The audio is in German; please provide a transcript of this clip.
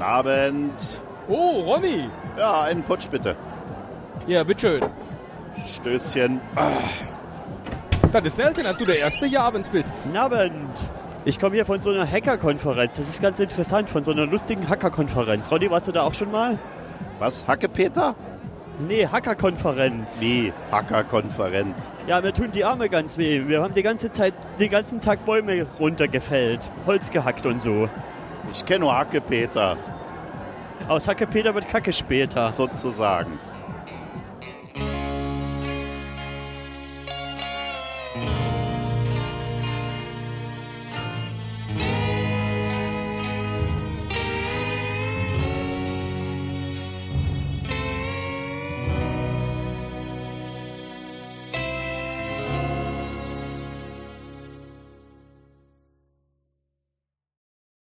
Guten Abend. Oh, Ronny. Ja, einen Putsch bitte. Ja, bitteschön. Stößchen. Das ist selten, dass du der Erste hier abends bist. Guten Abend. Ich komme hier von so einer Hacker-Konferenz. Das ist ganz interessant, von so einer lustigen Hacker-Konferenz. Ronny, warst du da auch schon mal? Was, Hackepeter? Nee, Hacker-Konferenz. Nee, Hackerkonferenz. Ja, mir tun die Arme ganz weh. Wir haben die ganze Zeit, den ganzen Tag Bäume runtergefällt, Holz gehackt und so. Ich kenne nur Hackepeter, Aus Hackepeter wird Kacke später. sozusagen.